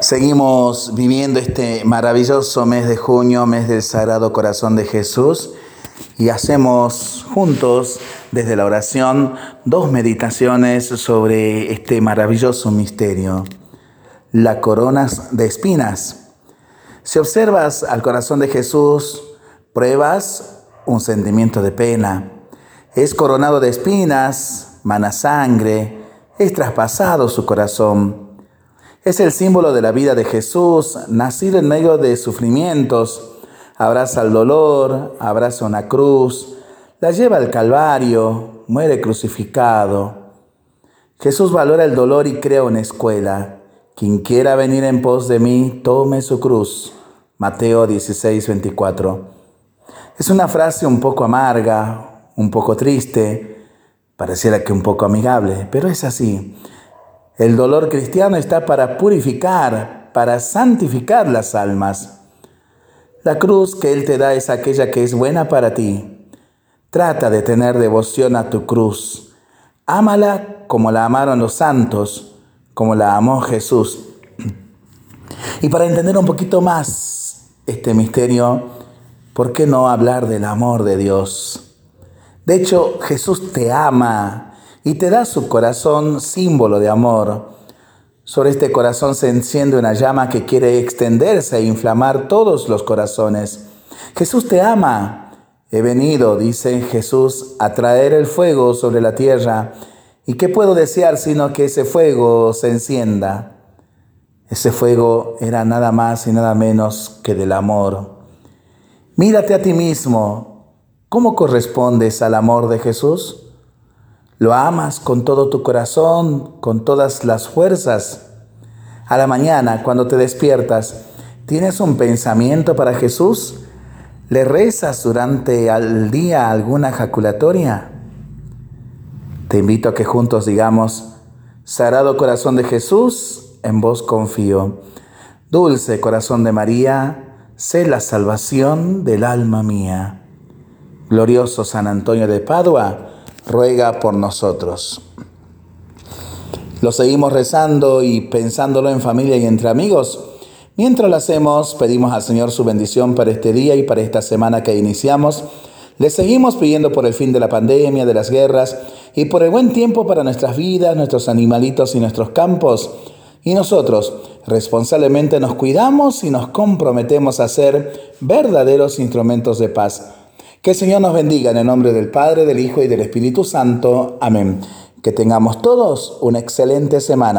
Seguimos viviendo este maravilloso mes de junio, mes del Sagrado Corazón de Jesús, y hacemos juntos desde la oración dos meditaciones sobre este maravilloso misterio, la corona de espinas. Si observas al corazón de Jesús, pruebas un sentimiento de pena. Es coronado de espinas, mana sangre, es traspasado su corazón. Es el símbolo de la vida de Jesús, nacido en medio de sufrimientos. Abraza el dolor, abraza una cruz, la lleva al Calvario, muere crucificado. Jesús valora el dolor y crea una escuela. Quien quiera venir en pos de mí, tome su cruz. Mateo 16, 24. Es una frase un poco amarga, un poco triste, pareciera que un poco amigable, pero es así. El dolor cristiano está para purificar, para santificar las almas. La cruz que Él te da es aquella que es buena para ti. Trata de tener devoción a tu cruz. Ámala como la amaron los santos, como la amó Jesús. Y para entender un poquito más este misterio, ¿por qué no hablar del amor de Dios? De hecho, Jesús te ama y te da su corazón símbolo de amor. Sobre este corazón se enciende una llama que quiere extenderse e inflamar todos los corazones. Jesús te ama. He venido, dice Jesús, a traer el fuego sobre la tierra. ¿Y qué puedo desear sino que ese fuego se encienda? Ese fuego era nada más y nada menos que del amor. Mírate a ti mismo. ¿Cómo correspondes al amor de Jesús? Lo amas con todo tu corazón, con todas las fuerzas. A la mañana, cuando te despiertas, ¿tienes un pensamiento para Jesús? ¿Le rezas durante el día alguna jaculatoria? Te invito a que juntos digamos, Sagrado Corazón de Jesús, en vos confío. Dulce Corazón de María, sé la salvación del alma mía. Glorioso San Antonio de Padua, ruega por nosotros. Lo seguimos rezando y pensándolo en familia y entre amigos. Mientras lo hacemos, pedimos al Señor su bendición para este día y para esta semana que iniciamos. Le seguimos pidiendo por el fin de la pandemia, de las guerras y por el buen tiempo para nuestras vidas, nuestros animalitos y nuestros campos. Y nosotros responsablemente nos cuidamos y nos comprometemos a ser verdaderos instrumentos de paz que el Señor nos bendiga en el nombre del Padre, del Hijo y del Espíritu Santo. Amén. Que tengamos todos una excelente semana.